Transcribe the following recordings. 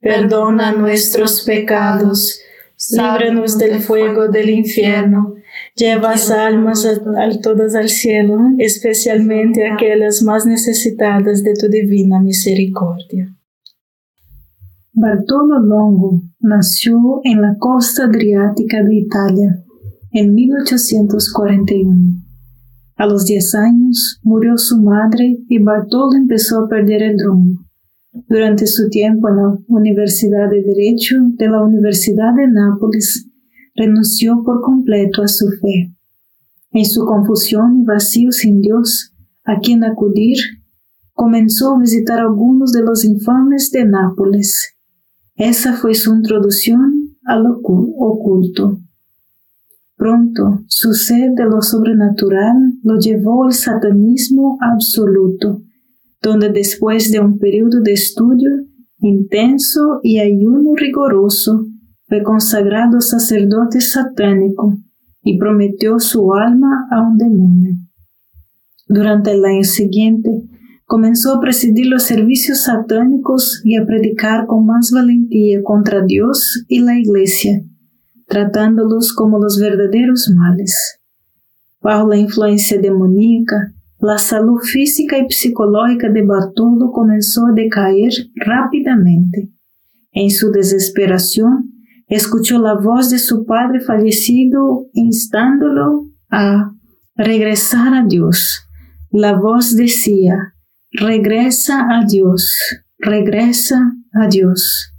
perdona nuestros pecados, líbranos del fuego del infierno, lleva almas a, todas al cielo, especialmente aquellas más necesitadas de tu divina misericordia. Bartolo Longo nació en la costa adriática de Italia en 1841. A los 10 años murió su madre y Bartolo empezó a perder el rumbo. Durante su tiempo en la Universidad de Derecho de la Universidad de Nápoles, renunció por completo a su fe. En su confusión y vacío sin Dios, a quien acudir, comenzó a visitar algunos de los infames de Nápoles. Esa fue su introducción al oculto. Pronto, su sed de lo sobrenatural lo llevó al satanismo absoluto donde después de un periodo de estudio intenso y ayuno riguroso, fue consagrado sacerdote satánico y prometió su alma a un demonio. Durante el año siguiente, comenzó a presidir los servicios satánicos y a predicar con más valentía contra Dios y la Iglesia, tratándolos como los verdaderos males. Bajo la influencia demoníaca, la salud física y psicológica de Bartolo comenzó a decaer rápidamente. En su desesperación, escuchó la voz de su padre fallecido instándolo a regresar a Dios. La voz decía, regresa a Dios, regresa a Dios.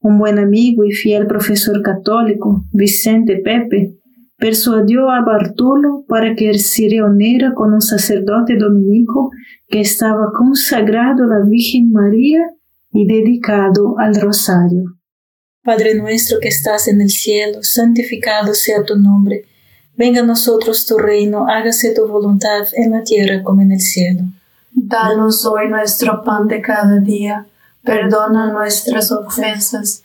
un buen amigo y fiel profesor católico, Vicente Pepe, persuadió a Bartolo para que se reuniera con un sacerdote dominico que estaba consagrado a la Virgen María y dedicado al rosario. Padre nuestro que estás en el cielo, santificado sea tu nombre. Venga a nosotros tu reino, hágase tu voluntad en la tierra como en el cielo. Danos hoy nuestro pan de cada día, perdona nuestras ofensas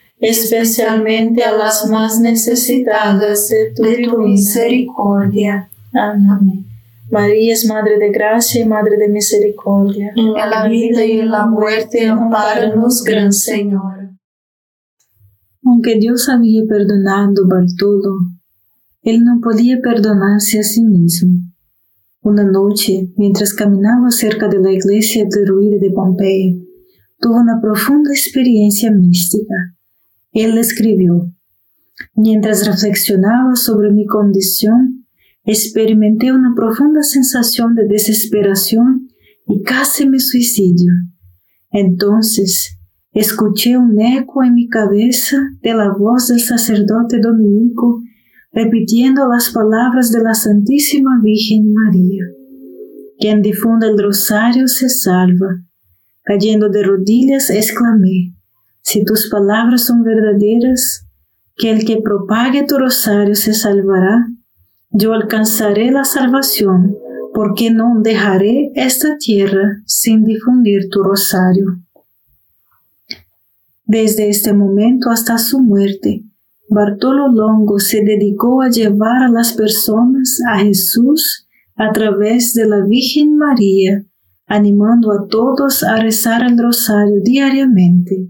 especialmente a las más necesitadas de tu, misericordia. Amén. María es Madre de Gracia y Madre de Misericordia. En la vida y en la muerte, amparanos, Gran Señor. Aunque Dios había perdonado a Bartolo, él no podía perdonarse a sí mismo. Una noche, mientras caminaba cerca de la iglesia derruida de Pompeya, tuvo una profunda experiencia mística él escribió, Mientras reflexionaba sobre mi condición, experimenté una profunda sensación de desesperación y casi me suicidio. Entonces, escuché un eco en mi cabeza de la voz del sacerdote dominico repitiendo las palabras de la Santísima Virgen María. Quien difunda el rosario se salva. Cayendo de rodillas exclamé, si tus palabras son verdaderas, que el que propague tu rosario se salvará, yo alcanzaré la salvación, porque no dejaré esta tierra sin difundir tu rosario. Desde este momento hasta su muerte, Bartolo Longo se dedicó a llevar a las personas a Jesús a través de la Virgen María, animando a todos a rezar el rosario diariamente.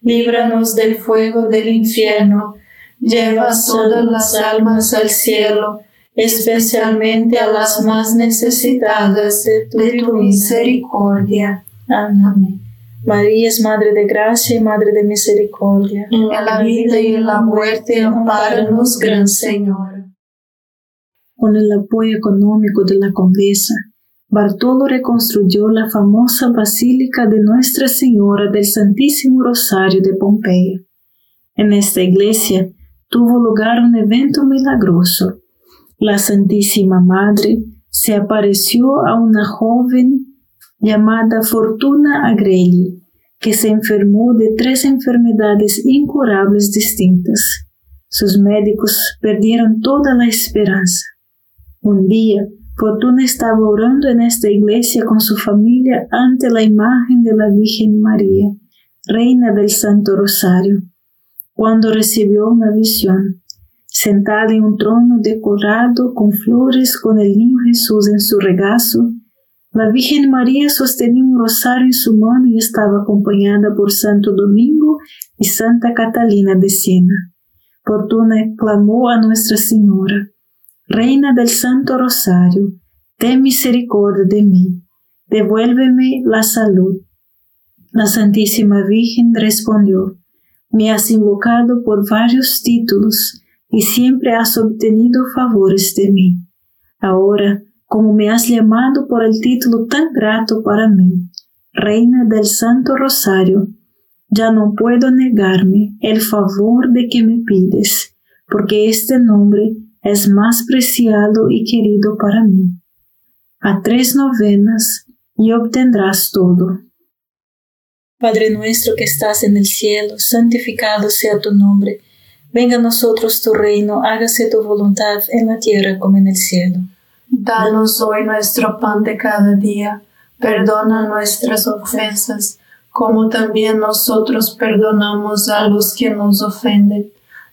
líbranos del fuego del infierno, lleva todas las almas al cielo especialmente a las más necesitadas de tu, misericordia. Amén. María es Madre de Gracia y Madre de Misericordia. En la vida y en la muerte, amparanos, Gran Señor. Con el apoyo económico de la condesa, Bartolo reconstruyó la famosa Basílica de Nuestra Señora del Santísimo Rosario de Pompeya. En esta iglesia tuvo lugar un evento milagroso la Santísima Madre se apareció a una joven llamada Fortuna Agrelli, que se enfermó de tres enfermedades incurables distintas. Sus médicos perdieron toda la esperanza. Un día, Fortuna estaba orando en esta iglesia con su familia ante la imagen de la Virgen María, Reina del Santo Rosario, cuando recibió una visión. Sentada en un trono decorado con flores con el niño Jesús en su regazo, la Virgen María sostenía un rosario en su mano y estaba acompañada por Santo Domingo y Santa Catalina de Siena. Fortuna clamó a Nuestra Señora, Reina del Santo Rosario, ten misericordia de mí, devuélveme la salud. La Santísima Virgen respondió, me has invocado por varios títulos y siempre has obtenido favores de mí. Ahora, como me has llamado por el título tan grato para mí, Reina del Santo Rosario, ya no puedo negarme el favor de que me pides, porque este nombre es más preciado y querido para mí. A tres novenas y obtendrás todo. Padre nuestro que estás en el cielo, santificado sea tu nombre. Venga a nosotros tu reino, hágase tu voluntad en la tierra como en el cielo. Danos hoy nuestro pan de cada día, perdona nuestras ofensas como también nosotros perdonamos a los que nos ofenden.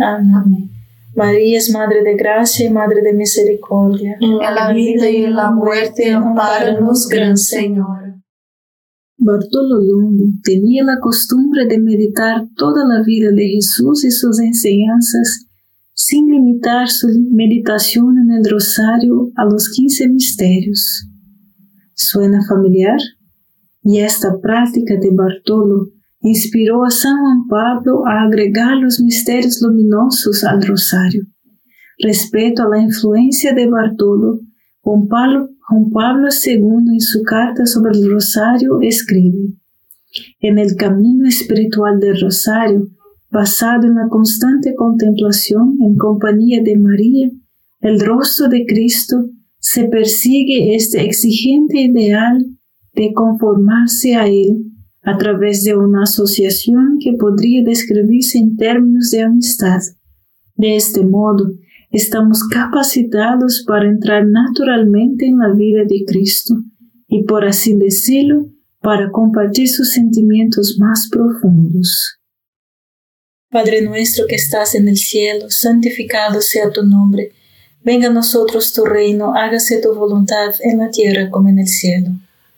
Amén. María es Madre de Gracia y Madre de Misericordia. En la vida y en la muerte, amparanos, Gran Señor. Bartolo Longo tenía la costumbre de meditar toda la vida de Jesús y sus enseñanzas sin limitar su meditación en el rosario a los quince misterios. ¿Suena familiar? Y esta práctica de Bartolo inspiró a San Juan Pablo a agregar los misterios luminosos al rosario. Respecto a la influencia de Bartolo, Juan Pablo, Juan Pablo II en su carta sobre el rosario escribe, en el camino espiritual del rosario, basado en la constante contemplación en compañía de María, el rostro de Cristo, se persigue este exigente ideal de conformarse a Él a través de una asociación que podría describirse en términos de amistad. De este modo, estamos capacitados para entrar naturalmente en la vida de Cristo y, por así decirlo, para compartir sus sentimientos más profundos. Padre nuestro que estás en el cielo, santificado sea tu nombre. Venga a nosotros tu reino, hágase tu voluntad en la tierra como en el cielo.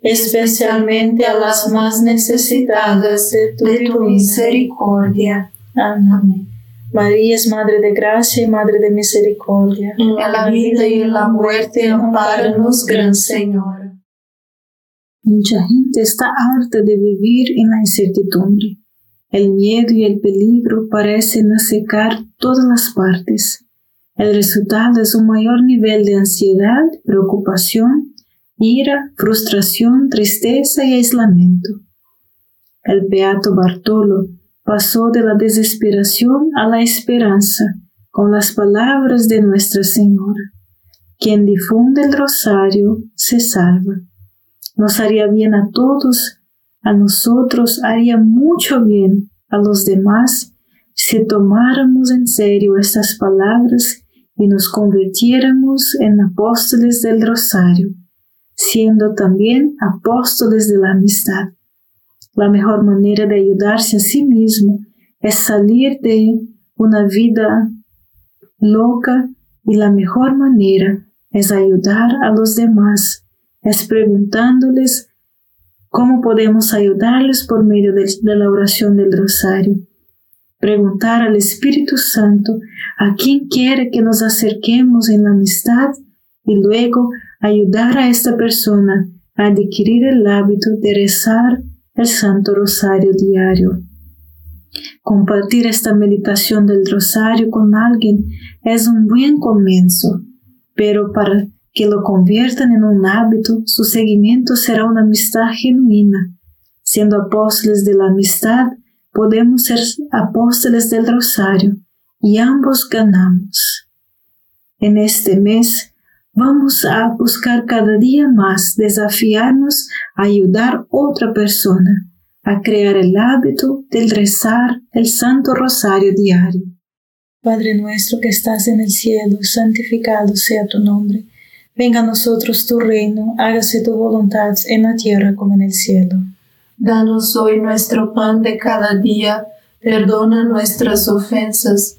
especialmente a las más necesitadas de tu, misericordia. Amén. María es Madre de Gracia y Madre de Misericordia. En la vida y en la muerte, amparanos, Gran Señor. Mucha gente está harta de vivir en la incertidumbre. El miedo y el peligro parecen asecar todas las partes. El resultado es un mayor nivel de ansiedad, preocupación, ira, frustración, tristeza y aislamiento. El beato Bartolo pasó de la desesperación a la esperanza con las palabras de Nuestra Señora. Quien difunde el rosario se salva. Nos haría bien a todos a nosotros haría mucho bien a los demás si tomáramos en serio estas palabras y nos convirtiéramos en apóstoles del rosario, siendo también apóstoles de la amistad. La mejor manera de ayudarse a sí mismo es salir de una vida loca y la mejor manera es ayudar a los demás, es preguntándoles ¿Cómo podemos ayudarles por medio de, la oración del rosario? Preguntar al Espíritu Santo a quién quiere que nos acerquemos en la amistad y luego ayudar a esta persona a adquirir el hábito de rezar el Santo Rosario diario. Compartir esta meditación del rosario con alguien es un buen comienzo, pero para que lo conviertan en un hábito, su seguimiento será una amistad genuina. Siendo apóstoles de la amistad, podemos ser apóstoles del rosario y ambos ganamos. En este mes vamos a buscar cada día más desafiarnos a ayudar a otra persona a crear el hábito del rezar el Santo Rosario diario. Padre nuestro que estás en el cielo, santificado sea tu nombre Venga a nosotros tu reino, hágase tu voluntad en la tierra como en el cielo. Danos hoy nuestro pan de cada día, perdona nuestras ofensas,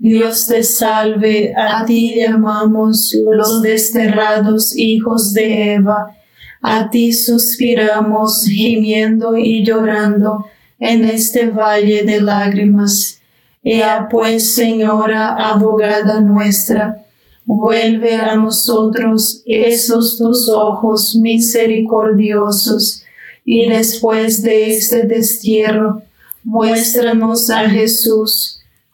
Dios te salve, a ti llamamos los desterrados hijos de Eva. A ti suspiramos, gimiendo y llorando en este valle de lágrimas. Ea pues, Señora, abogada nuestra, vuelve a nosotros esos tus ojos misericordiosos, y después de este destierro, muéstranos a Jesús,